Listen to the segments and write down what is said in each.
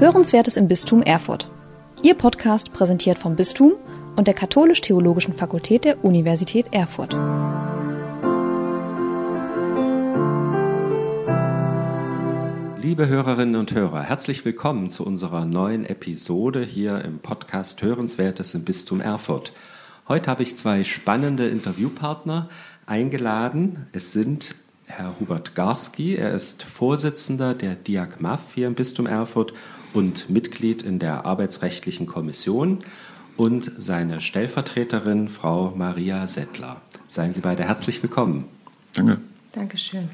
Hörenswertes im Bistum Erfurt. Ihr Podcast präsentiert vom Bistum und der Katholisch-Theologischen Fakultät der Universität Erfurt. Liebe Hörerinnen und Hörer, herzlich willkommen zu unserer neuen Episode hier im Podcast Hörenswertes im Bistum Erfurt. Heute habe ich zwei spannende Interviewpartner eingeladen. Es sind Herr Hubert Garski, er ist Vorsitzender der Diak MAF hier im Bistum Erfurt und Mitglied in der Arbeitsrechtlichen Kommission und seine Stellvertreterin, Frau Maria Settler. Seien Sie beide herzlich willkommen. Danke. Dankeschön.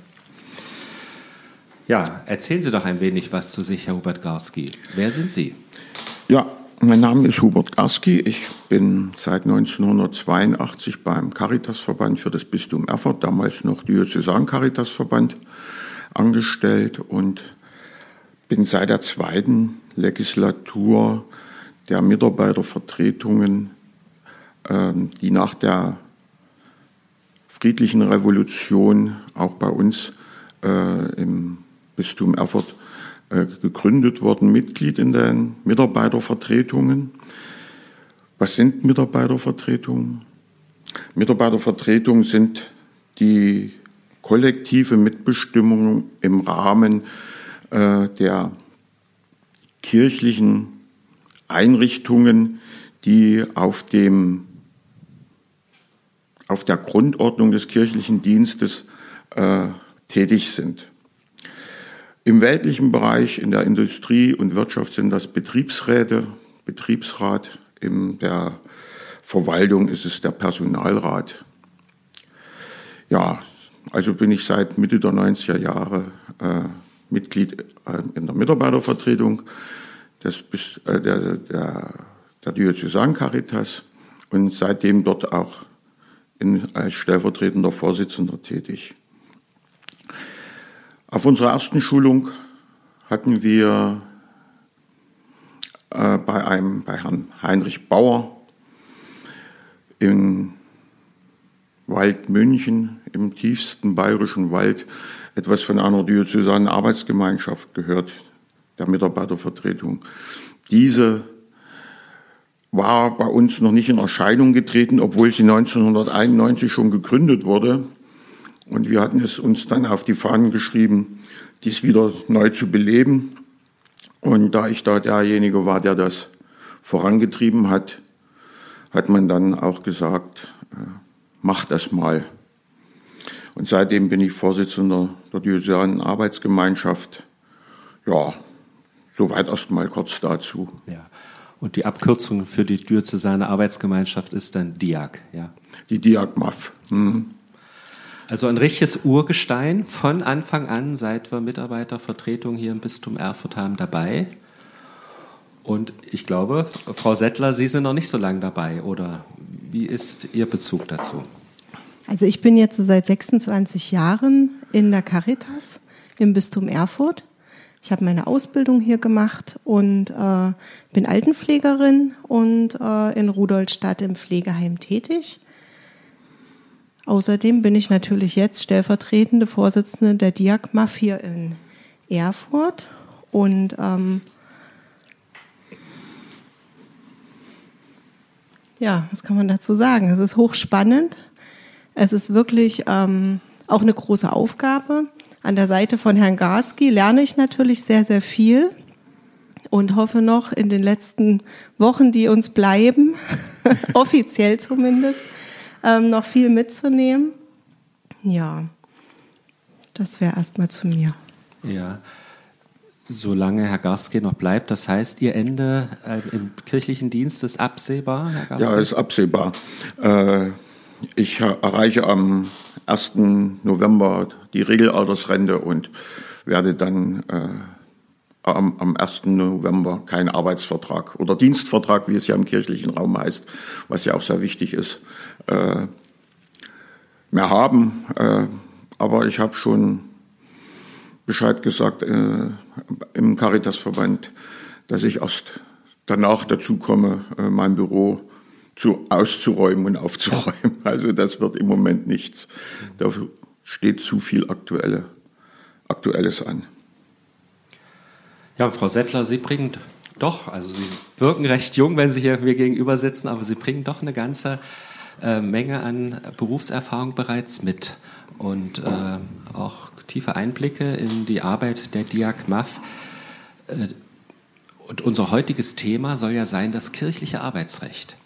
Ja, erzählen Sie doch ein wenig was zu sich, Herr Hubert Garski. Wer sind Sie? Ja, mein Name ist Hubert Garski. Ich bin seit 1982 beim Caritasverband für das Bistum Erfurt, damals noch Diözesan Caritasverband, angestellt und bin seit der zweiten Legislatur der Mitarbeitervertretungen, ähm, die nach der friedlichen Revolution auch bei uns äh, im Bistum Erfurt äh, gegründet worden, Mitglied in den Mitarbeitervertretungen. Was sind Mitarbeitervertretungen? Mitarbeitervertretungen sind die kollektive Mitbestimmung im Rahmen äh, der kirchlichen Einrichtungen, die auf, dem, auf der Grundordnung des kirchlichen Dienstes äh, tätig sind. Im weltlichen Bereich, in der Industrie und Wirtschaft sind das Betriebsräte, Betriebsrat, in der Verwaltung ist es der Personalrat. Ja, also bin ich seit Mitte der 90er Jahre äh, Mitglied äh, in der Mitarbeitervertretung des, äh, der, der, der Diözesan Caritas und seitdem dort auch in, als stellvertretender Vorsitzender tätig. Auf unserer ersten Schulung hatten wir äh, bei, einem, bei Herrn Heinrich Bauer im Wald München, im tiefsten bayerischen Wald, etwas von einer diözesanen Arbeitsgemeinschaft gehört, der Mitarbeitervertretung. Diese war bei uns noch nicht in Erscheinung getreten, obwohl sie 1991 schon gegründet wurde. Und wir hatten es uns dann auf die Fahnen geschrieben, dies wieder neu zu beleben. Und da ich da derjenige war, der das vorangetrieben hat, hat man dann auch gesagt, äh, mach das mal. Und seitdem bin ich Vorsitzender der Diözesanen Arbeitsgemeinschaft. Ja, soweit erstmal kurz dazu. Ja. Und die Abkürzung für die Diözesane Arbeitsgemeinschaft ist dann DIAG, ja? Die DIAG-MAF. Mhm. Also ein richtiges Urgestein von Anfang an, seit wir Mitarbeitervertretung hier im Bistum Erfurt haben, dabei. Und ich glaube, Frau Settler, Sie sind noch nicht so lange dabei, oder wie ist Ihr Bezug dazu? Also ich bin jetzt seit 26 Jahren in der Caritas im Bistum Erfurt. Ich habe meine Ausbildung hier gemacht und äh, bin Altenpflegerin und äh, in Rudolstadt im Pflegeheim tätig. Außerdem bin ich natürlich jetzt stellvertretende Vorsitzende der Diak Mafia in Erfurt und ähm, ja, was kann man dazu sagen? Es ist hochspannend. Es ist wirklich ähm, auch eine große Aufgabe. An der Seite von Herrn Garski lerne ich natürlich sehr, sehr viel und hoffe noch in den letzten Wochen, die uns bleiben, offiziell zumindest, ähm, noch viel mitzunehmen. Ja, das wäre erstmal zu mir. Ja, solange Herr Garski noch bleibt, das heißt, Ihr Ende äh, im kirchlichen Dienst ist absehbar, Herr Garski? Ja, ist absehbar. Äh, ich erreiche am 1. November die Regelaltersrente und werde dann äh, am, am 1. November keinen Arbeitsvertrag oder Dienstvertrag, wie es ja im kirchlichen Raum heißt, was ja auch sehr wichtig ist, äh, mehr haben. Äh, aber ich habe schon Bescheid gesagt äh, im Caritasverband, dass ich erst danach dazu komme, äh, mein Büro zu, auszuräumen und aufzuräumen. Also das wird im Moment nichts. Dafür steht zu viel Aktuelle, Aktuelles an. Ja, Frau Settler, Sie bringen doch, also Sie wirken recht jung, wenn Sie hier mir gegenüber sitzen, aber Sie bringen doch eine ganze äh, Menge an Berufserfahrung bereits mit und äh, auch tiefe Einblicke in die Arbeit der Diak MAF. Äh, und unser heutiges Thema soll ja sein das kirchliche Arbeitsrecht.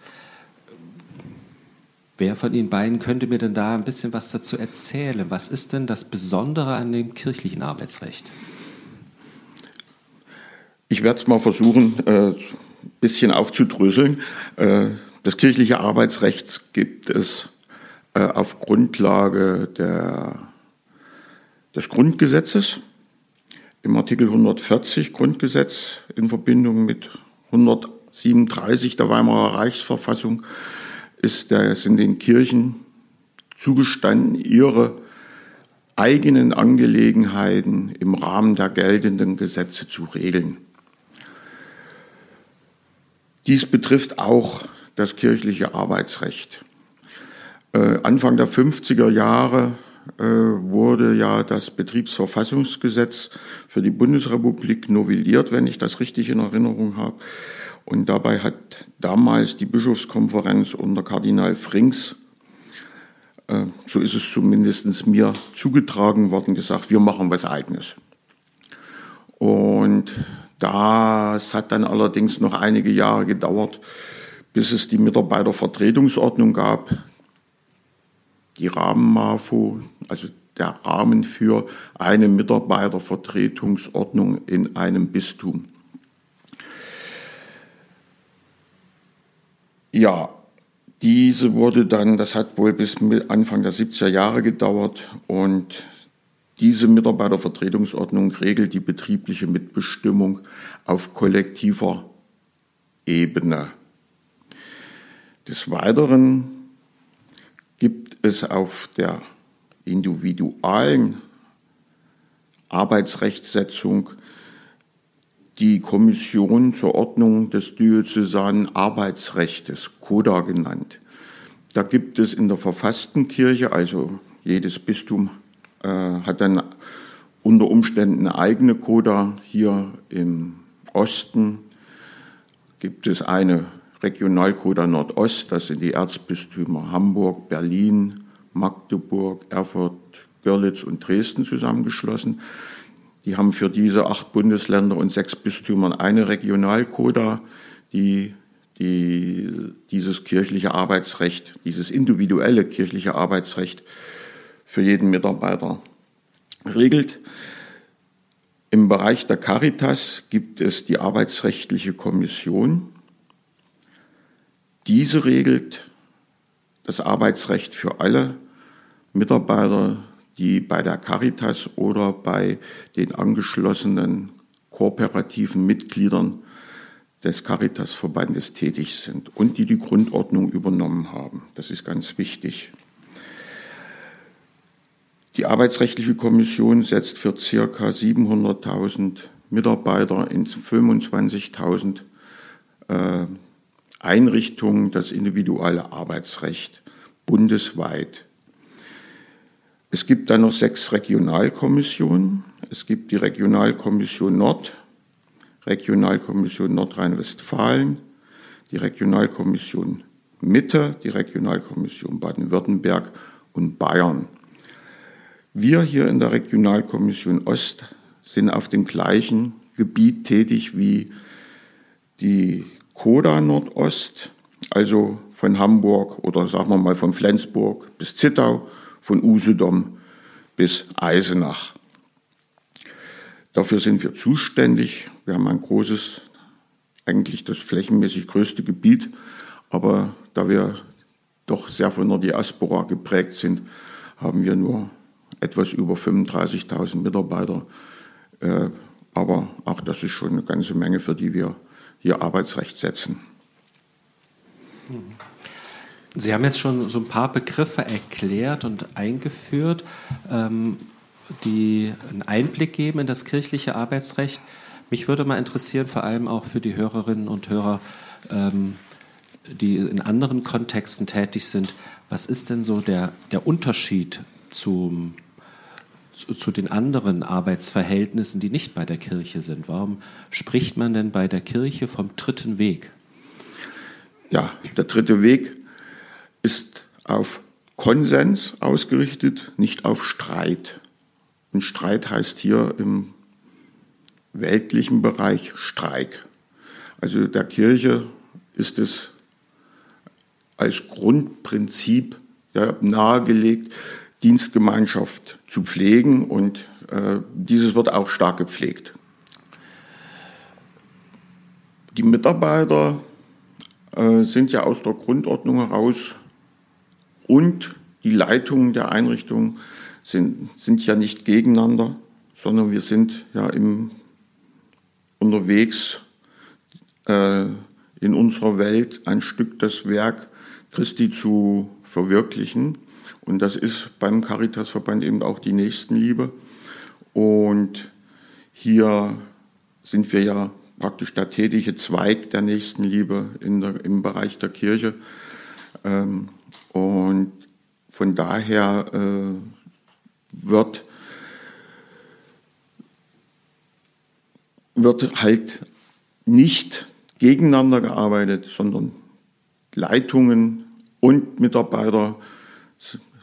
Wer von Ihnen beiden könnte mir denn da ein bisschen was dazu erzählen? Was ist denn das Besondere an dem kirchlichen Arbeitsrecht? Ich werde es mal versuchen, ein äh, bisschen aufzudröseln. Äh, das kirchliche Arbeitsrecht gibt es auf Grundlage der, des Grundgesetzes im Artikel 140 Grundgesetz in Verbindung mit 137 der Weimarer Reichsverfassung ist der, sind den Kirchen zugestanden, ihre eigenen Angelegenheiten im Rahmen der geltenden Gesetze zu regeln. Dies betrifft auch das kirchliche Arbeitsrecht. Äh, Anfang der 50er Jahre wurde ja das Betriebsverfassungsgesetz für die Bundesrepublik novelliert, wenn ich das richtig in Erinnerung habe. Und dabei hat damals die Bischofskonferenz unter Kardinal Frings, äh, so ist es zumindest mir zugetragen worden, gesagt, wir machen was eigenes. Und das hat dann allerdings noch einige Jahre gedauert, bis es die Mitarbeitervertretungsordnung gab, die Rahmen-MAFO, also der Rahmen für eine Mitarbeitervertretungsordnung in einem Bistum. Ja, diese wurde dann, das hat wohl bis Anfang der 70er Jahre gedauert und diese Mitarbeitervertretungsordnung regelt die betriebliche Mitbestimmung auf kollektiver Ebene. Des Weiteren gibt es auf der individualen Arbeitsrechtssetzung die Kommission zur Ordnung des diözesanen Arbeitsrechtes, CODA genannt. Da gibt es in der verfassten Kirche, also jedes Bistum äh, hat dann unter Umständen eine eigene Coda. Hier im Osten gibt es eine Regionalcoda Nordost, das sind die Erzbistümer Hamburg, Berlin, Magdeburg, Erfurt, Görlitz und Dresden zusammengeschlossen. Die haben für diese acht Bundesländer und sechs Bistümer eine Regionalcoda, die, die dieses kirchliche Arbeitsrecht, dieses individuelle kirchliche Arbeitsrecht für jeden Mitarbeiter regelt. Im Bereich der Caritas gibt es die Arbeitsrechtliche Kommission. Diese regelt das Arbeitsrecht für alle Mitarbeiter, die bei der Caritas oder bei den angeschlossenen kooperativen Mitgliedern des Caritas-Verbandes tätig sind und die die Grundordnung übernommen haben. Das ist ganz wichtig. Die Arbeitsrechtliche Kommission setzt für circa 700.000 Mitarbeiter in 25.000 äh, Einrichtungen das individuelle Arbeitsrecht bundesweit. Es gibt dann noch sechs Regionalkommissionen. Es gibt die Regionalkommission Nord, Regionalkommission Nordrhein-Westfalen, die Regionalkommission Mitte, die Regionalkommission Baden-Württemberg und Bayern. Wir hier in der Regionalkommission Ost sind auf dem gleichen Gebiet tätig wie die Koda Nordost, also von Hamburg oder sagen wir mal von Flensburg bis Zittau, von Usedom bis Eisenach. Dafür sind wir zuständig. Wir haben ein großes, eigentlich das flächenmäßig größte Gebiet, aber da wir doch sehr von der Diaspora geprägt sind, haben wir nur etwas über 35.000 Mitarbeiter. Äh, aber auch das ist schon eine ganze Menge, für die wir hier Arbeitsrecht setzen. Sie haben jetzt schon so ein paar Begriffe erklärt und eingeführt, ähm, die einen Einblick geben in das kirchliche Arbeitsrecht. Mich würde mal interessieren, vor allem auch für die Hörerinnen und Hörer, ähm, die in anderen Kontexten tätig sind, was ist denn so der, der Unterschied zum zu den anderen Arbeitsverhältnissen, die nicht bei der Kirche sind? Warum spricht man denn bei der Kirche vom dritten Weg? Ja, der dritte Weg ist auf Konsens ausgerichtet, nicht auf Streit. Und Streit heißt hier im weltlichen Bereich Streik. Also der Kirche ist es als Grundprinzip nahegelegt, Dienstgemeinschaft zu pflegen und äh, dieses wird auch stark gepflegt. Die Mitarbeiter äh, sind ja aus der Grundordnung heraus und die Leitungen der Einrichtung sind, sind ja nicht gegeneinander, sondern wir sind ja im, unterwegs äh, in unserer Welt ein Stück das Werk Christi zu verwirklichen. Und das ist beim Caritasverband eben auch die Nächstenliebe. Und hier sind wir ja praktisch der tätige Zweig der Nächstenliebe in der, im Bereich der Kirche. Ähm, und von daher äh, wird, wird halt nicht gegeneinander gearbeitet, sondern Leitungen und Mitarbeiter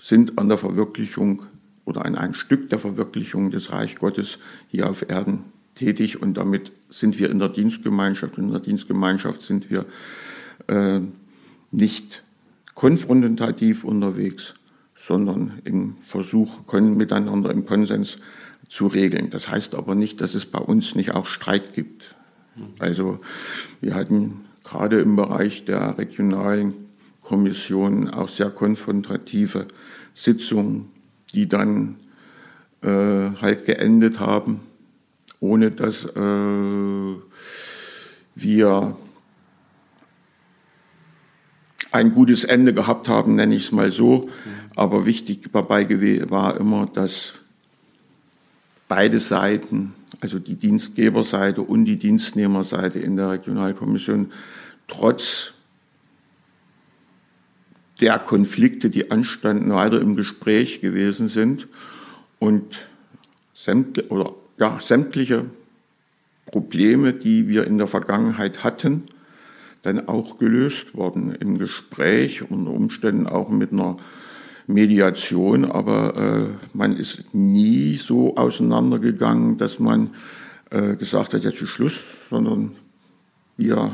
sind an der Verwirklichung oder an ein Stück der Verwirklichung des Reich Gottes hier auf Erden tätig und damit sind wir in der Dienstgemeinschaft. In der Dienstgemeinschaft sind wir äh, nicht konfrontativ unterwegs, sondern im Versuch, miteinander im Konsens zu regeln. Das heißt aber nicht, dass es bei uns nicht auch Streit gibt. Also wir hatten gerade im Bereich der regionalen Kommission auch sehr konfrontative Sitzungen, die dann äh, halt geendet haben, ohne dass äh, wir ein gutes Ende gehabt haben, nenne ich es mal so. Aber wichtig dabei war immer, dass beide Seiten, also die Dienstgeberseite und die Dienstnehmerseite in der Regionalkommission, trotz der Konflikte, die anstanden, weiter im Gespräch gewesen sind. Und sämtliche, oder, ja, sämtliche Probleme, die wir in der Vergangenheit hatten, dann auch gelöst worden im Gespräch, unter Umständen auch mit einer Mediation, aber äh, man ist nie so auseinandergegangen, dass man äh, gesagt hat, jetzt ist Schluss, sondern wir,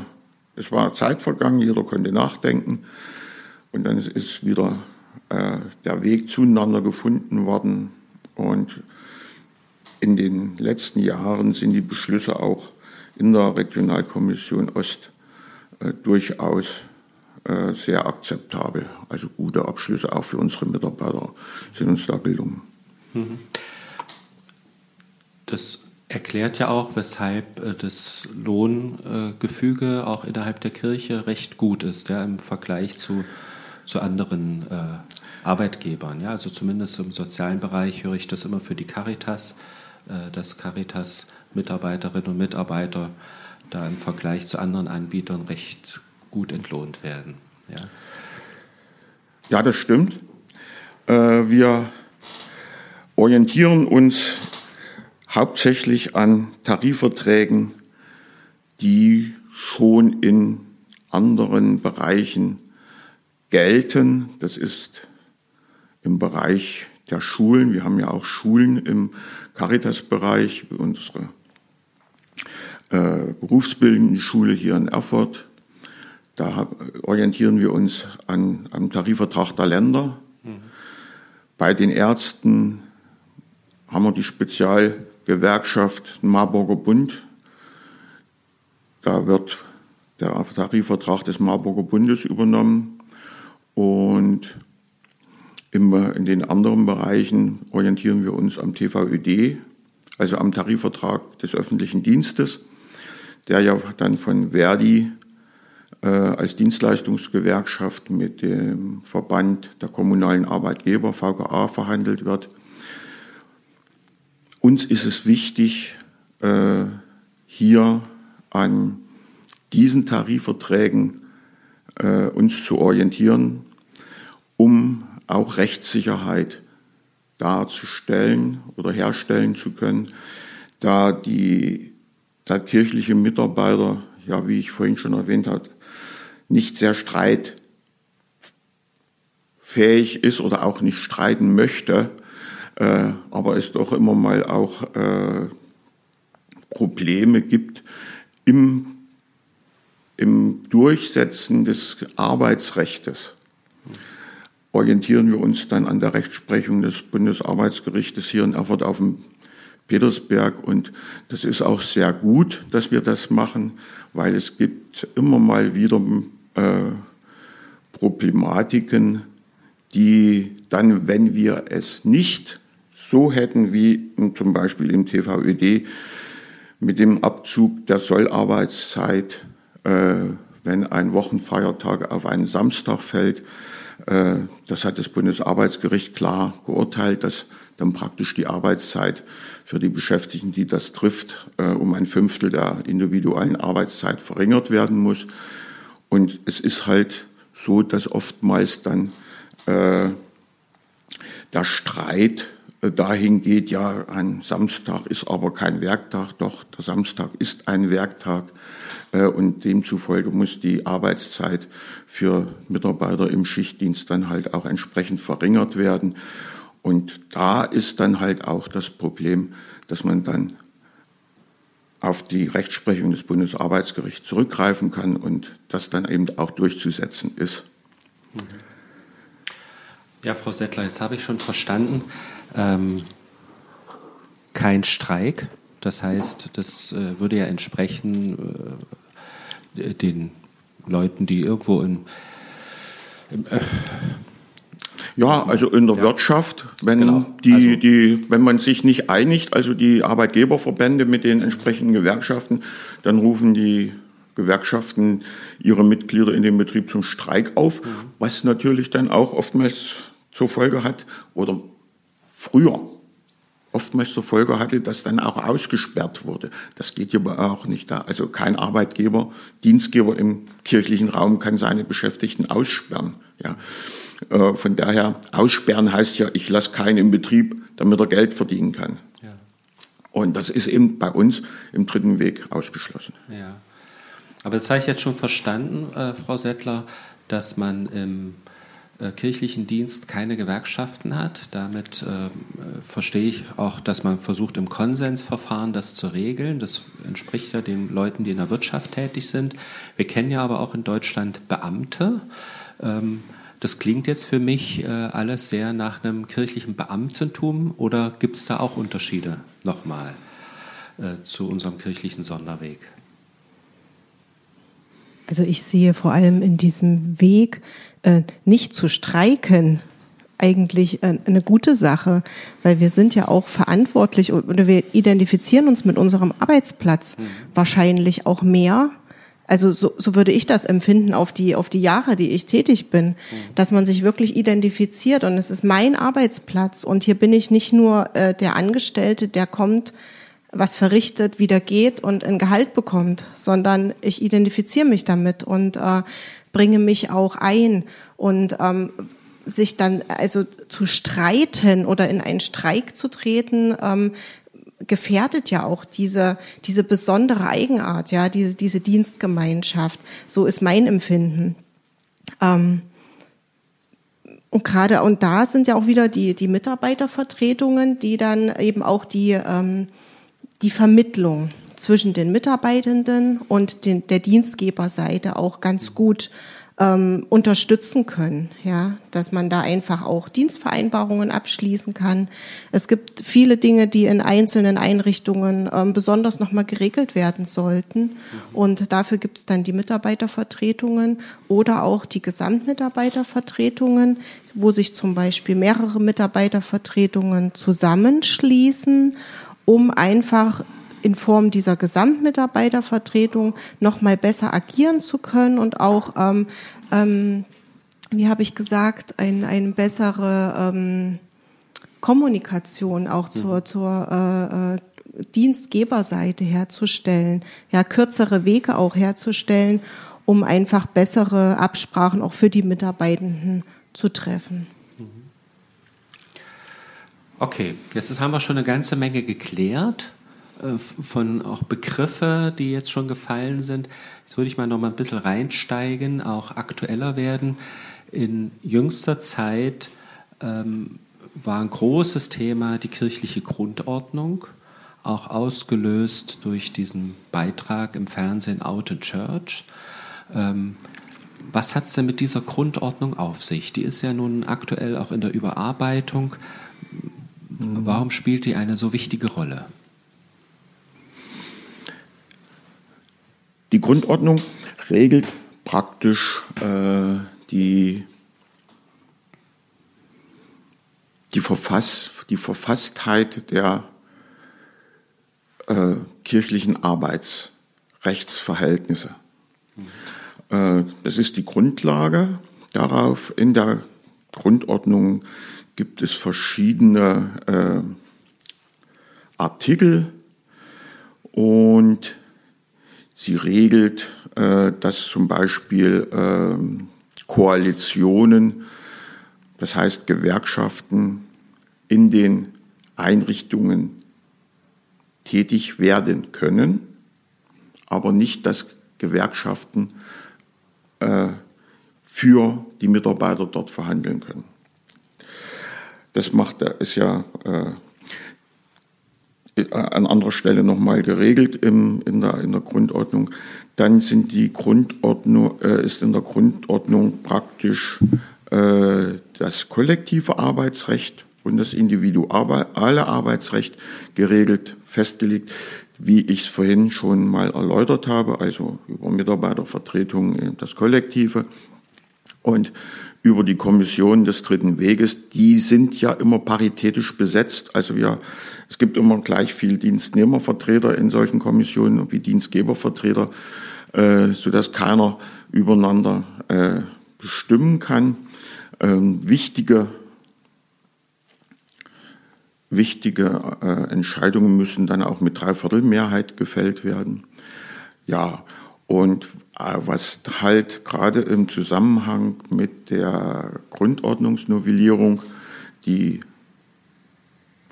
es war Zeit vergangen, jeder konnte nachdenken und dann ist wieder äh, der Weg zueinander gefunden worden. Und in den letzten Jahren sind die Beschlüsse auch in der Regionalkommission Ost äh, durchaus äh, sehr akzeptabel. Also gute Abschlüsse auch für unsere Mitarbeiter sind uns da gelungen. Mhm. Das erklärt ja auch, weshalb äh, das Lohngefüge auch innerhalb der Kirche recht gut ist, ja, im Vergleich zu zu anderen äh, Arbeitgebern. Ja? Also zumindest im sozialen Bereich höre ich das immer für die Caritas, äh, dass Caritas Mitarbeiterinnen und Mitarbeiter da im Vergleich zu anderen Anbietern recht gut entlohnt werden. Ja, ja das stimmt. Äh, wir orientieren uns hauptsächlich an Tarifverträgen, die schon in anderen Bereichen gelten. Das ist im Bereich der Schulen. Wir haben ja auch Schulen im Caritas-Bereich, unsere äh, berufsbildende Schule hier in Erfurt. Da orientieren wir uns an, am Tarifvertrag der Länder. Mhm. Bei den Ärzten haben wir die Spezialgewerkschaft Marburger Bund. Da wird der Tarifvertrag des Marburger Bundes übernommen. Und in den anderen Bereichen orientieren wir uns am TVÖD, also am Tarifvertrag des öffentlichen Dienstes, der ja dann von Verdi äh, als Dienstleistungsgewerkschaft mit dem Verband der kommunalen Arbeitgeber VGA verhandelt wird. Uns ist es wichtig, äh, hier an diesen Tarifverträgen äh, uns zu orientieren, um auch Rechtssicherheit darzustellen oder herstellen zu können, da die da kirchliche Mitarbeiter, ja, wie ich vorhin schon erwähnt habe, nicht sehr streitfähig ist oder auch nicht streiten möchte, äh, aber es doch immer mal auch äh, Probleme gibt im, im Durchsetzen des Arbeitsrechts orientieren wir uns dann an der Rechtsprechung des Bundesarbeitsgerichtes hier in Erfurt auf dem Petersberg. Und das ist auch sehr gut, dass wir das machen, weil es gibt immer mal wieder äh, Problematiken, die dann, wenn wir es nicht so hätten wie zum Beispiel im TVÖD mit dem Abzug der Sollarbeitszeit, wenn ein Wochenfeiertag auf einen Samstag fällt, äh, das hat das Bundesarbeitsgericht klar geurteilt, dass dann praktisch die Arbeitszeit für die Beschäftigten, die das trifft, äh, um ein Fünftel der individuellen Arbeitszeit verringert werden muss. Und es ist halt so, dass oftmals dann äh, der Streit dahin geht, ja, ein Samstag ist aber kein Werktag, doch der Samstag ist ein Werktag und demzufolge muss die Arbeitszeit für Mitarbeiter im Schichtdienst dann halt auch entsprechend verringert werden. Und da ist dann halt auch das Problem, dass man dann auf die Rechtsprechung des Bundesarbeitsgerichts zurückgreifen kann und das dann eben auch durchzusetzen ist. Ja, Frau Settler, jetzt habe ich schon verstanden, ähm, kein Streik. Das heißt, das äh, würde ja entsprechen äh, den Leuten, die irgendwo in, im, äh, ja, also in der ja. Wirtschaft, wenn genau. die, also, die, wenn man sich nicht einigt, also die Arbeitgeberverbände mit den entsprechenden Gewerkschaften, dann rufen die Gewerkschaften ihre Mitglieder in dem Betrieb zum Streik auf, mhm. was natürlich dann auch oftmals zur Folge hat oder früher oftmals zur Folge hatte, dass dann auch ausgesperrt wurde. Das geht aber auch nicht da. Also kein Arbeitgeber, Dienstgeber im kirchlichen Raum kann seine Beschäftigten aussperren. Ja. Äh, von daher, aussperren heißt ja, ich lasse keinen im Betrieb, damit er Geld verdienen kann. Ja. Und das ist eben bei uns im dritten Weg ausgeschlossen. Ja. Aber das habe ich jetzt schon verstanden, äh, Frau Settler, dass man im kirchlichen Dienst keine Gewerkschaften hat. Damit äh, verstehe ich auch, dass man versucht, im Konsensverfahren das zu regeln. Das entspricht ja den Leuten, die in der Wirtschaft tätig sind. Wir kennen ja aber auch in Deutschland Beamte. Ähm, das klingt jetzt für mich äh, alles sehr nach einem kirchlichen Beamtentum oder gibt es da auch Unterschiede nochmal äh, zu unserem kirchlichen Sonderweg? Also ich sehe vor allem in diesem Weg äh, nicht zu streiken eigentlich äh, eine gute Sache, weil wir sind ja auch verantwortlich oder wir identifizieren uns mit unserem Arbeitsplatz mhm. wahrscheinlich auch mehr. Also so, so würde ich das empfinden auf die, auf die Jahre, die ich tätig bin, mhm. dass man sich wirklich identifiziert und es ist mein Arbeitsplatz und hier bin ich nicht nur äh, der Angestellte, der kommt, was verrichtet, wieder geht und ein Gehalt bekommt, sondern ich identifiziere mich damit und äh, bringe mich auch ein und ähm, sich dann also zu streiten oder in einen Streik zu treten, ähm, gefährdet ja auch diese, diese besondere Eigenart, ja, diese, diese Dienstgemeinschaft. So ist mein Empfinden. Ähm, und gerade, und da sind ja auch wieder die, die Mitarbeitervertretungen, die dann eben auch die, ähm, die Vermittlung zwischen den Mitarbeitenden und den, der Dienstgeberseite auch ganz gut ähm, unterstützen können, ja, dass man da einfach auch Dienstvereinbarungen abschließen kann. Es gibt viele Dinge, die in einzelnen Einrichtungen ähm, besonders nochmal geregelt werden sollten. Und dafür gibt es dann die Mitarbeitervertretungen oder auch die Gesamtmitarbeitervertretungen, wo sich zum Beispiel mehrere Mitarbeitervertretungen zusammenschließen, um einfach in Form dieser Gesamtmitarbeitervertretung noch mal besser agieren zu können und auch, ähm, ähm, wie habe ich gesagt, ein, eine bessere ähm, Kommunikation auch zur, mhm. zur äh, äh, Dienstgeberseite herzustellen, ja kürzere Wege auch herzustellen, um einfach bessere Absprachen auch für die Mitarbeitenden zu treffen. Okay, jetzt haben wir schon eine ganze Menge geklärt äh, von auch Begriffe, die jetzt schon gefallen sind. Jetzt würde ich mal noch mal ein bisschen reinsteigen, auch aktueller werden. In jüngster Zeit ähm, war ein großes Thema die kirchliche Grundordnung, auch ausgelöst durch diesen Beitrag im Fernsehen Out in Church. Ähm, was hat es denn mit dieser Grundordnung auf sich? Die ist ja nun aktuell auch in der Überarbeitung. Warum spielt die eine so wichtige Rolle? Die Grundordnung regelt praktisch äh, die, die, Verfass, die Verfasstheit der äh, kirchlichen Arbeitsrechtsverhältnisse. Mhm. Äh, das ist die Grundlage. Darauf in der Grundordnung gibt es verschiedene äh, Artikel und sie regelt, äh, dass zum Beispiel äh, Koalitionen, das heißt Gewerkschaften in den Einrichtungen tätig werden können, aber nicht, dass Gewerkschaften äh, für die Mitarbeiter dort verhandeln können. Das macht ist ja äh, an anderer Stelle nochmal geregelt im, in, der, in der Grundordnung. Dann sind die Grundordnung, äh, ist in der Grundordnung praktisch äh, das kollektive Arbeitsrecht und das individuelle Arbeitsrecht geregelt, festgelegt, wie ich es vorhin schon mal erläutert habe, also über Mitarbeitervertretung äh, das Kollektive und über die Kommission des Dritten Weges, die sind ja immer paritätisch besetzt. Also wir, es gibt immer gleich viel Dienstnehmervertreter in solchen Kommissionen wie Dienstgebervertreter, äh, so dass keiner übereinander äh, bestimmen kann. Ähm, wichtige wichtige äh, Entscheidungen müssen dann auch mit Dreiviertelmehrheit gefällt werden. Ja, und äh, was halt gerade im Zusammenhang mit der Grundordnungsnovellierung, die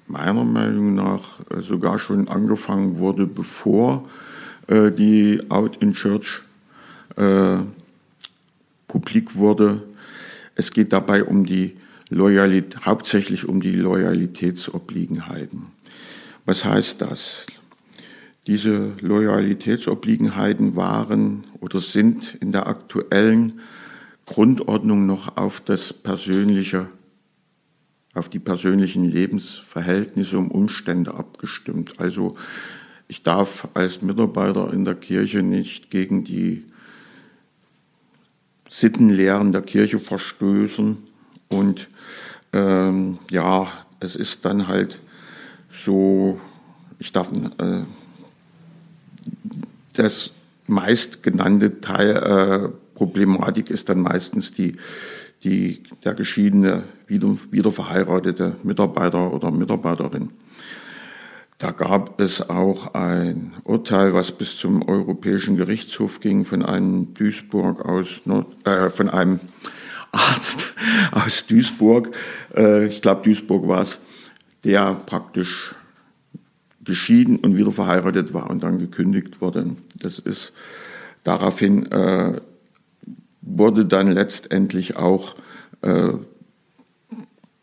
meiner Meinung nach äh, sogar schon angefangen wurde, bevor äh, die Out in Church äh, publik wurde. Es geht dabei um die Loyalität, hauptsächlich um die Loyalitätsobliegenheiten. Was heißt das? Diese Loyalitätsobliegenheiten waren oder sind in der aktuellen Grundordnung noch auf das persönliche, auf die persönlichen Lebensverhältnisse und Umstände abgestimmt. Also ich darf als Mitarbeiter in der Kirche nicht gegen die Sittenlehren der Kirche verstößen und ähm, ja, es ist dann halt so, ich darf äh, das meistgenannte Teil, äh, Problematik ist dann meistens die, die, der geschiedene, wieder, wieder Mitarbeiter oder Mitarbeiterin. Da gab es auch ein Urteil, was bis zum Europäischen Gerichtshof ging, von einem Duisburg aus, äh, von einem Arzt aus Duisburg, äh, ich glaube Duisburg war es, der praktisch geschieden und wieder verheiratet war und dann gekündigt wurde. Das ist daraufhin äh, wurde dann letztendlich auch äh,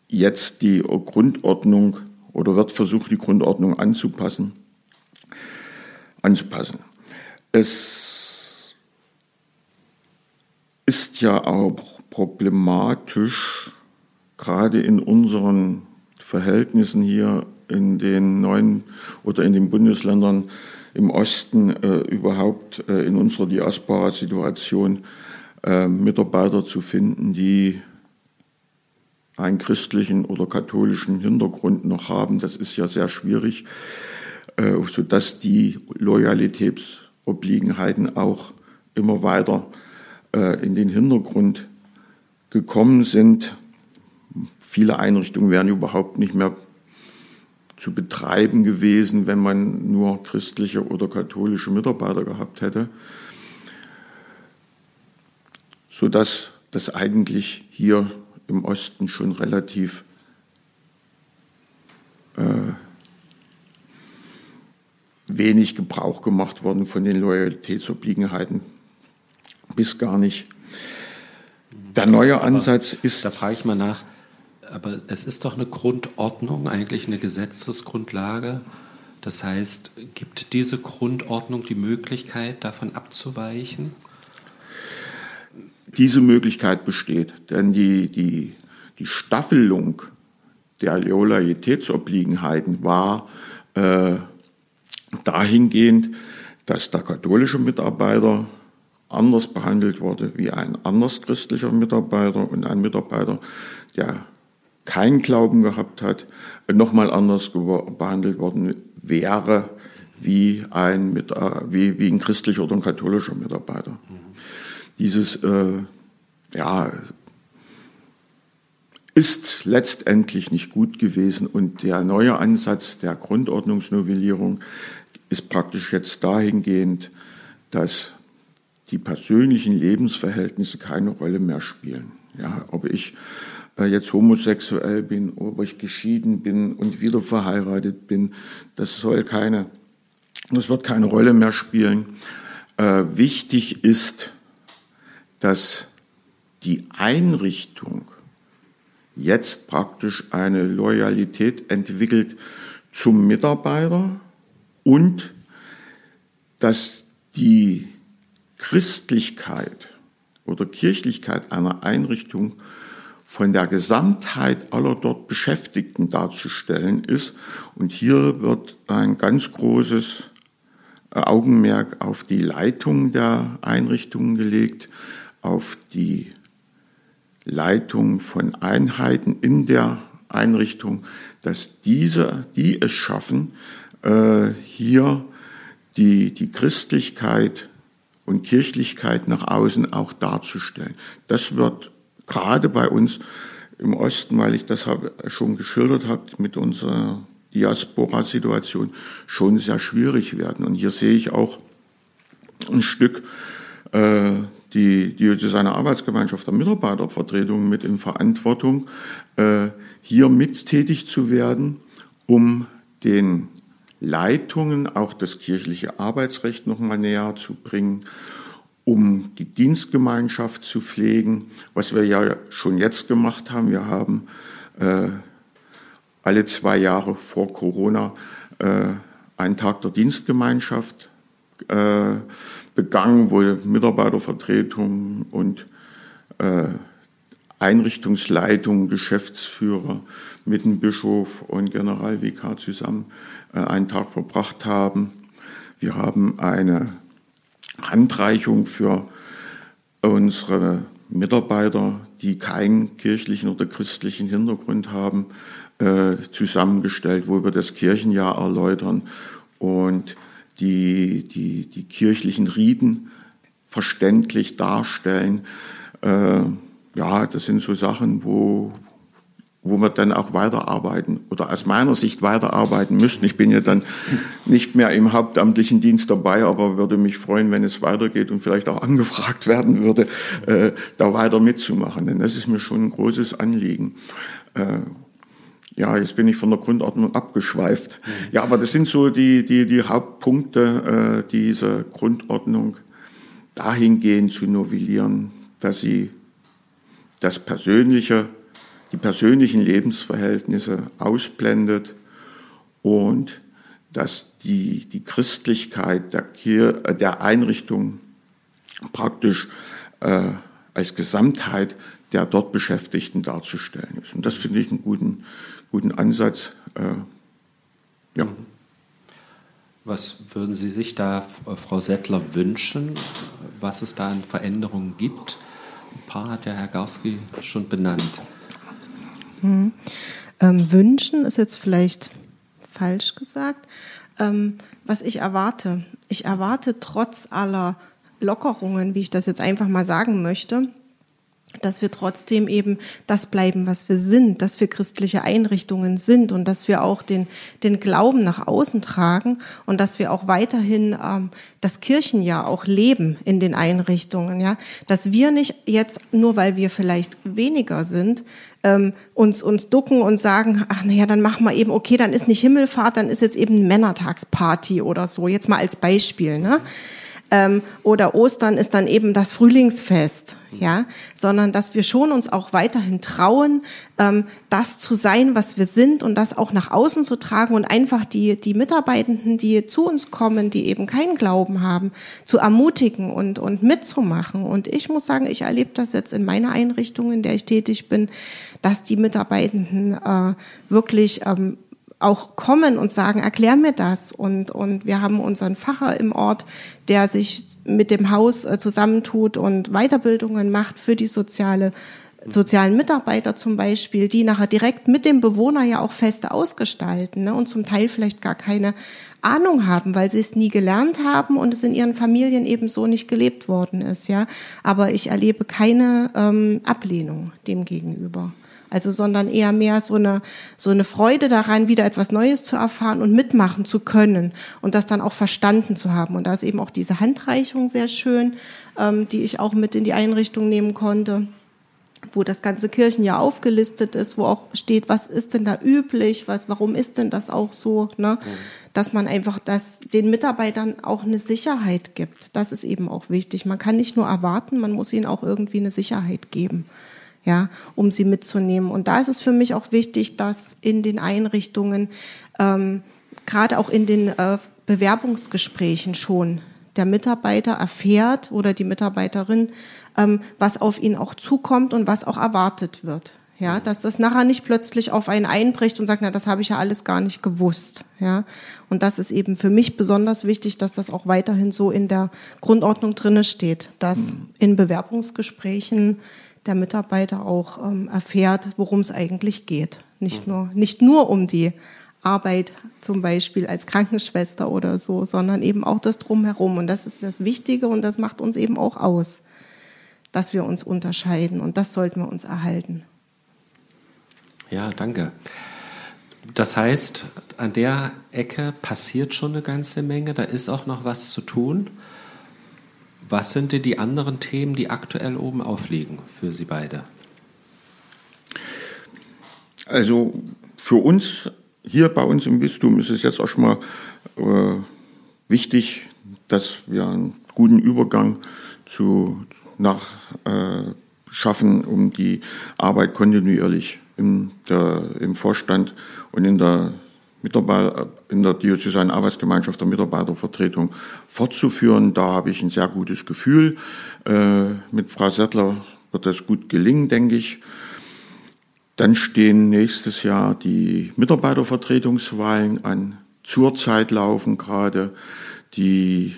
jetzt die Grundordnung oder wird versucht, die Grundordnung anzupassen. anzupassen. Es ist ja auch problematisch, gerade in unseren Verhältnissen hier in den neuen oder in den Bundesländern im Osten äh, überhaupt äh, in unserer Diaspora-Situation äh, Mitarbeiter zu finden, die einen christlichen oder katholischen Hintergrund noch haben. Das ist ja sehr schwierig, äh, sodass die Loyalitätsobliegenheiten auch immer weiter äh, in den Hintergrund gekommen sind. Viele Einrichtungen werden überhaupt nicht mehr zu betreiben gewesen, wenn man nur christliche oder katholische Mitarbeiter gehabt hätte, sodass das eigentlich hier im Osten schon relativ äh, wenig Gebrauch gemacht worden von den Loyalitätsobliegenheiten, bis gar nicht. Der neue Aber Ansatz ist. Da frage ich mal nach aber es ist doch eine Grundordnung, eigentlich eine Gesetzesgrundlage. Das heißt, gibt diese Grundordnung die Möglichkeit, davon abzuweichen? Diese Möglichkeit besteht, denn die, die, die Staffelung der Loyalitätsobliegenheiten war äh, dahingehend, dass der katholische Mitarbeiter anders behandelt wurde wie ein anders christlicher Mitarbeiter und ein Mitarbeiter, der keinen Glauben gehabt hat, nochmal anders behandelt worden wäre wie ein, wie, wie ein christlicher oder ein katholischer Mitarbeiter. Mhm. Dieses, äh, ja, ist letztendlich nicht gut gewesen und der neue Ansatz der Grundordnungsnovellierung ist praktisch jetzt dahingehend, dass die persönlichen Lebensverhältnisse keine Rolle mehr spielen. Ja, ob ich äh, jetzt homosexuell bin, ob ich geschieden bin und wieder verheiratet bin, das soll keine, das wird keine Rolle mehr spielen. Äh, wichtig ist, dass die Einrichtung jetzt praktisch eine Loyalität entwickelt zum Mitarbeiter und dass die Christlichkeit oder Kirchlichkeit einer Einrichtung von der Gesamtheit aller dort Beschäftigten darzustellen ist. Und hier wird ein ganz großes Augenmerk auf die Leitung der Einrichtungen gelegt, auf die Leitung von Einheiten in der Einrichtung, dass diese, die es schaffen, äh, hier die, die Christlichkeit und Kirchlichkeit nach außen auch darzustellen. Das wird gerade bei uns im Osten, weil ich das schon geschildert habe mit unserer Diaspora-Situation, schon sehr schwierig werden. Und hier sehe ich auch ein Stück äh, die Diözesane Arbeitsgemeinschaft der Mitarbeitervertretung mit in Verantwortung, äh, hier mit tätig zu werden, um den Leitungen auch das kirchliche Arbeitsrecht noch mal näher zu bringen, um die Dienstgemeinschaft zu pflegen, was wir ja schon jetzt gemacht haben. Wir haben äh, alle zwei Jahre vor Corona äh, einen Tag der Dienstgemeinschaft äh, begangen, wo Mitarbeitervertretungen und äh, Einrichtungsleitung, Geschäftsführer mit dem Bischof und Generalvikar zusammen äh, einen Tag verbracht haben. Wir haben eine Handreichung für unsere Mitarbeiter, die keinen kirchlichen oder christlichen Hintergrund haben, äh, zusammengestellt, wo wir das Kirchenjahr erläutern und die, die, die kirchlichen Riten verständlich darstellen. Äh, ja, das sind so Sachen, wo, wo wir dann auch weiterarbeiten oder aus meiner Sicht weiterarbeiten müssten. Ich bin ja dann nicht mehr im hauptamtlichen Dienst dabei, aber würde mich freuen, wenn es weitergeht und vielleicht auch angefragt werden würde, äh, da weiter mitzumachen. Denn das ist mir schon ein großes Anliegen. Äh, ja, jetzt bin ich von der Grundordnung abgeschweift. Mhm. Ja, aber das sind so die, die, die Hauptpunkte äh, dieser Grundordnung dahingehend zu novellieren, dass sie das Persönliche, die persönlichen Lebensverhältnisse ausblendet und dass die, die Christlichkeit der, Kir äh, der Einrichtung praktisch äh, als Gesamtheit der dort Beschäftigten darzustellen ist. Und das finde ich einen guten, guten Ansatz. Äh, ja. Was würden Sie sich da, Frau Settler, wünschen, was es da an Veränderungen gibt? Ein paar hat ja Herr Garski schon benannt. Hm. Ähm, wünschen ist jetzt vielleicht falsch gesagt. Ähm, was ich erwarte, ich erwarte trotz aller Lockerungen, wie ich das jetzt einfach mal sagen möchte, dass wir trotzdem eben das bleiben, was wir sind, dass wir christliche Einrichtungen sind und dass wir auch den, den Glauben nach außen tragen und dass wir auch weiterhin ähm, das Kirchenjahr auch leben in den Einrichtungen, ja, dass wir nicht jetzt nur, weil wir vielleicht weniger sind, ähm, uns uns ducken und sagen, ach naja, dann machen wir eben, okay, dann ist nicht Himmelfahrt, dann ist jetzt eben Männertagsparty oder so, jetzt mal als Beispiel, ne? Ähm, oder Ostern ist dann eben das Frühlingsfest, ja, sondern dass wir schon uns auch weiterhin trauen, ähm, das zu sein, was wir sind und das auch nach außen zu tragen und einfach die die Mitarbeitenden, die zu uns kommen, die eben keinen Glauben haben, zu ermutigen und und mitzumachen. Und ich muss sagen, ich erlebe das jetzt in meiner Einrichtung, in der ich tätig bin, dass die Mitarbeitenden äh, wirklich ähm, auch kommen und sagen, erklär mir das. Und, und wir haben unseren Facher im Ort, der sich mit dem Haus äh, zusammentut und Weiterbildungen macht für die soziale sozialen Mitarbeiter zum Beispiel, die nachher direkt mit dem Bewohner ja auch Feste ausgestalten ne, und zum Teil vielleicht gar keine Ahnung haben, weil sie es nie gelernt haben und es in ihren Familien eben so nicht gelebt worden ist. Ja, aber ich erlebe keine ähm, Ablehnung dem gegenüber. Also, sondern eher mehr so eine, so eine Freude daran, wieder etwas Neues zu erfahren und mitmachen zu können und das dann auch verstanden zu haben. Und da ist eben auch diese Handreichung sehr schön, ähm, die ich auch mit in die Einrichtung nehmen konnte wo das ganze Kirchenjahr aufgelistet ist, wo auch steht, was ist denn da üblich, was, warum ist denn das auch so, ne? dass man einfach das den Mitarbeitern auch eine Sicherheit gibt. Das ist eben auch wichtig. Man kann nicht nur erwarten, man muss ihnen auch irgendwie eine Sicherheit geben ja, um sie mitzunehmen. Und da ist es für mich auch wichtig, dass in den Einrichtungen, ähm, gerade auch in den äh, Bewerbungsgesprächen schon der Mitarbeiter erfährt oder die Mitarbeiterin, ähm, was auf ihn auch zukommt und was auch erwartet wird. Ja, dass das nachher nicht plötzlich auf einen einbricht und sagt, na, das habe ich ja alles gar nicht gewusst. Ja, und das ist eben für mich besonders wichtig, dass das auch weiterhin so in der Grundordnung drinne steht, dass mhm. in Bewerbungsgesprächen der Mitarbeiter auch ähm, erfährt, worum es eigentlich geht. Nicht, nur, nicht nur um die Arbeit zum Beispiel als Krankenschwester oder so, sondern eben auch das Drumherum. Und das ist das Wichtige und das macht uns eben auch aus, dass wir uns unterscheiden. Und das sollten wir uns erhalten. Ja, danke. Das heißt, an der Ecke passiert schon eine ganze Menge, da ist auch noch was zu tun. Was sind denn die anderen Themen, die aktuell oben aufliegen für Sie beide? Also für uns hier bei uns im Bistum ist es jetzt auch schon mal äh, wichtig, dass wir einen guten Übergang zu nach äh, schaffen, um die Arbeit kontinuierlich im, der, im Vorstand und in der Mitarbeiter, in der diözesanen Arbeitsgemeinschaft der Mitarbeitervertretung fortzuführen. Da habe ich ein sehr gutes Gefühl. Äh, mit Frau Settler wird das gut gelingen, denke ich. Dann stehen nächstes Jahr die Mitarbeitervertretungswahlen an. Zurzeit laufen gerade die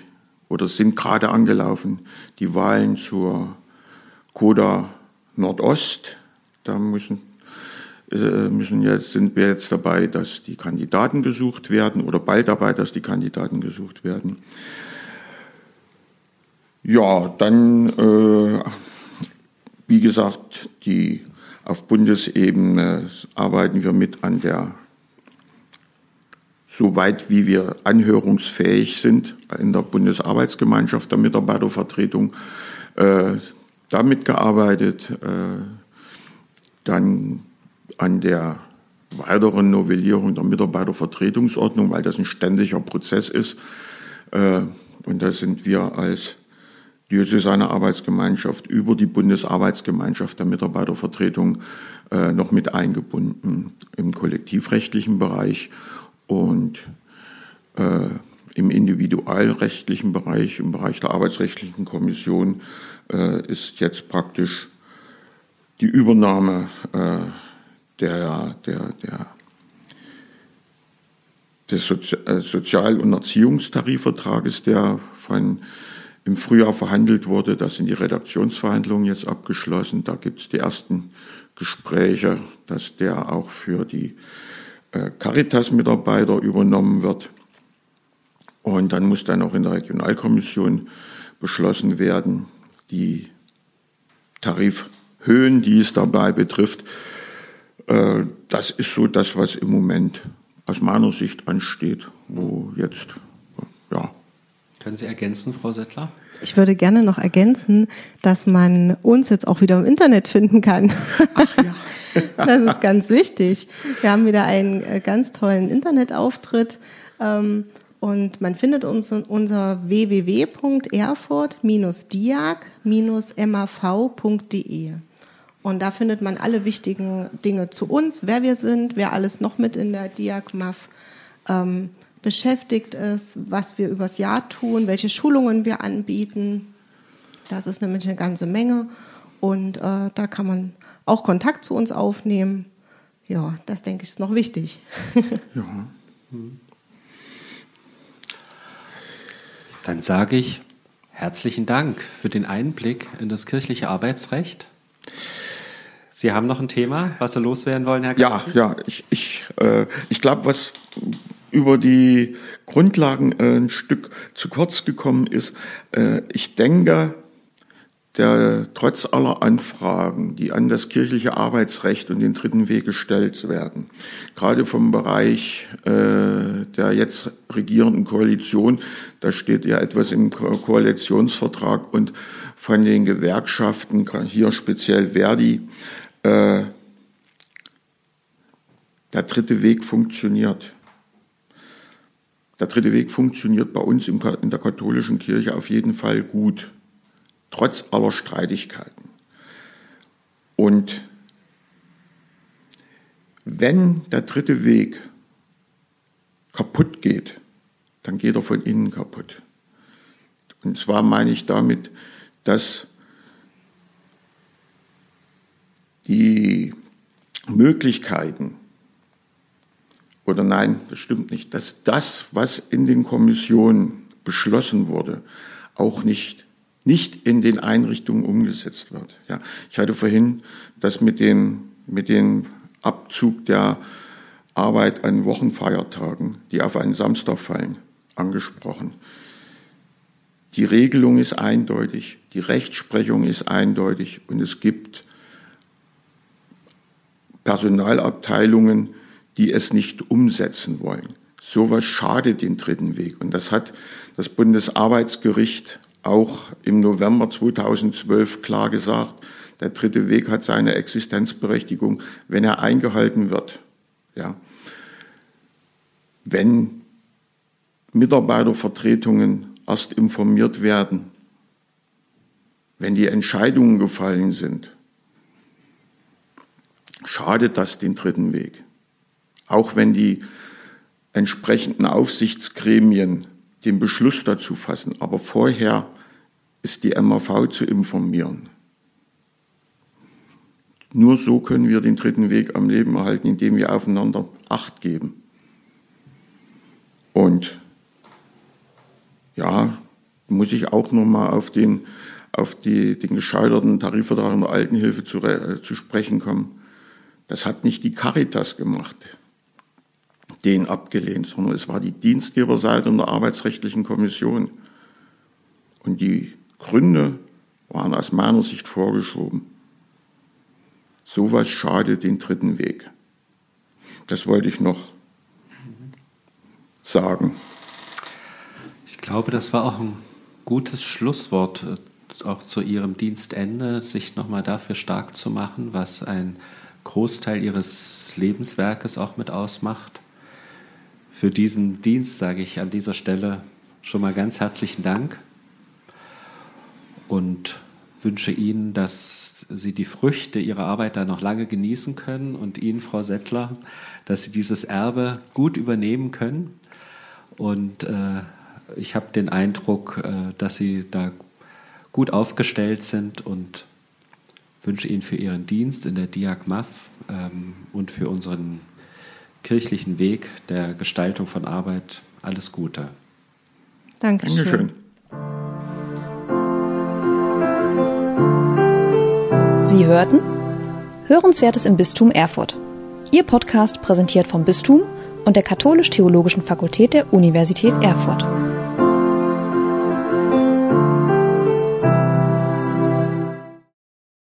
oder sind gerade angelaufen die Wahlen zur Koda Nordost. Da müssen müssen jetzt, sind wir jetzt dabei, dass die Kandidaten gesucht werden oder bald dabei, dass die Kandidaten gesucht werden. Ja, dann, äh, wie gesagt, die, auf Bundesebene arbeiten wir mit an der, soweit wie wir anhörungsfähig sind, in der Bundesarbeitsgemeinschaft der Mitarbeitervertretung, äh, damit gearbeitet. Äh, dann an der weiteren Novellierung der Mitarbeitervertretungsordnung, weil das ein ständiger Prozess ist. Äh, und da sind wir als Diözesane Arbeitsgemeinschaft über die Bundesarbeitsgemeinschaft der Mitarbeitervertretung äh, noch mit eingebunden im kollektivrechtlichen Bereich und äh, im individualrechtlichen Bereich, im Bereich der arbeitsrechtlichen Kommission ist jetzt praktisch die Übernahme der, der, der, des äh, Sozial- und Erziehungstarifvertrages, der von, im Frühjahr verhandelt wurde. Das sind die Redaktionsverhandlungen jetzt abgeschlossen. Da gibt es die ersten Gespräche, dass der auch für die äh, Caritas-Mitarbeiter übernommen wird. Und dann muss dann auch in der Regionalkommission beschlossen werden, die Tarif Höhen, die es dabei betrifft. Äh, das ist so das, was im Moment aus meiner Sicht ansteht, wo jetzt, ja. Können Sie ergänzen, Frau Settler? Ich würde gerne noch ergänzen, dass man uns jetzt auch wieder im Internet finden kann. Ach ja. Das ist ganz wichtig. Wir haben wieder einen äh, ganz tollen Internetauftritt. Ähm, und man findet uns unter www.erfurt-diag-mav.de. Und da findet man alle wichtigen Dinge zu uns, wer wir sind, wer alles noch mit in der Diag-MAV ähm, beschäftigt ist, was wir übers Jahr tun, welche Schulungen wir anbieten. Das ist nämlich eine ganze Menge. Und äh, da kann man auch Kontakt zu uns aufnehmen. Ja, das denke ich ist noch wichtig. ja. Dann sage ich herzlichen Dank für den Einblick in das kirchliche Arbeitsrecht. Sie haben noch ein Thema, was Sie loswerden wollen, Herr Gatzig? Ja, ja, ich, ich, äh, ich glaube, was über die Grundlagen äh, ein Stück zu kurz gekommen ist, äh, ich denke, der trotz aller Anfragen, die an das kirchliche Arbeitsrecht und den dritten Weg gestellt werden, gerade vom Bereich äh, der jetzt regierenden Koalition, da steht ja etwas im Ko Koalitionsvertrag und von den Gewerkschaften, hier speziell Verdi, äh, der dritte Weg funktioniert. Der dritte Weg funktioniert bei uns in der katholischen Kirche auf jeden Fall gut trotz aller Streitigkeiten. Und wenn der dritte Weg kaputt geht, dann geht er von innen kaputt. Und zwar meine ich damit, dass die Möglichkeiten, oder nein, das stimmt nicht, dass das, was in den Kommissionen beschlossen wurde, auch nicht nicht in den Einrichtungen umgesetzt wird. Ja, ich hatte vorhin das mit dem, mit dem Abzug der Arbeit an Wochenfeiertagen, die auf einen Samstag fallen, angesprochen. Die Regelung ist eindeutig, die Rechtsprechung ist eindeutig und es gibt Personalabteilungen, die es nicht umsetzen wollen. Sowas schadet den dritten Weg. Und das hat das Bundesarbeitsgericht auch im November 2012 klar gesagt, der dritte Weg hat seine Existenzberechtigung, wenn er eingehalten wird. Ja. Wenn Mitarbeitervertretungen erst informiert werden, wenn die Entscheidungen gefallen sind, schadet das den dritten Weg. Auch wenn die entsprechenden Aufsichtsgremien den Beschluss dazu fassen. Aber vorher ist die MAV zu informieren. Nur so können wir den dritten Weg am Leben erhalten, indem wir aufeinander Acht geben. Und ja, muss ich auch nochmal auf den, auf die, den gescheiterten Tarifvertrag in der Altenhilfe zu, äh, zu sprechen kommen. Das hat nicht die Caritas gemacht den abgelehnt, sondern es war die Dienstgeberseite und der Arbeitsrechtlichen Kommission. Und die Gründe waren aus meiner Sicht vorgeschoben. Sowas schadet den dritten Weg. Das wollte ich noch sagen. Ich glaube, das war auch ein gutes Schlusswort, äh, auch zu Ihrem Dienstende, sich nochmal dafür stark zu machen, was ein Großteil Ihres Lebenswerkes auch mit ausmacht für diesen Dienst sage ich an dieser Stelle schon mal ganz herzlichen Dank und wünsche Ihnen, dass Sie die Früchte Ihrer Arbeit da noch lange genießen können und Ihnen, Frau Settler, dass Sie dieses Erbe gut übernehmen können. Und äh, ich habe den Eindruck, äh, dass Sie da gut aufgestellt sind und wünsche Ihnen für Ihren Dienst in der Diag MAF ähm, und für unseren kirchlichen Weg der Gestaltung von Arbeit alles Gute. Dankeschön. Dankeschön. Sie hörten Hörenswertes im Bistum Erfurt. Ihr Podcast präsentiert vom Bistum und der Katholisch-Theologischen Fakultät der Universität Erfurt.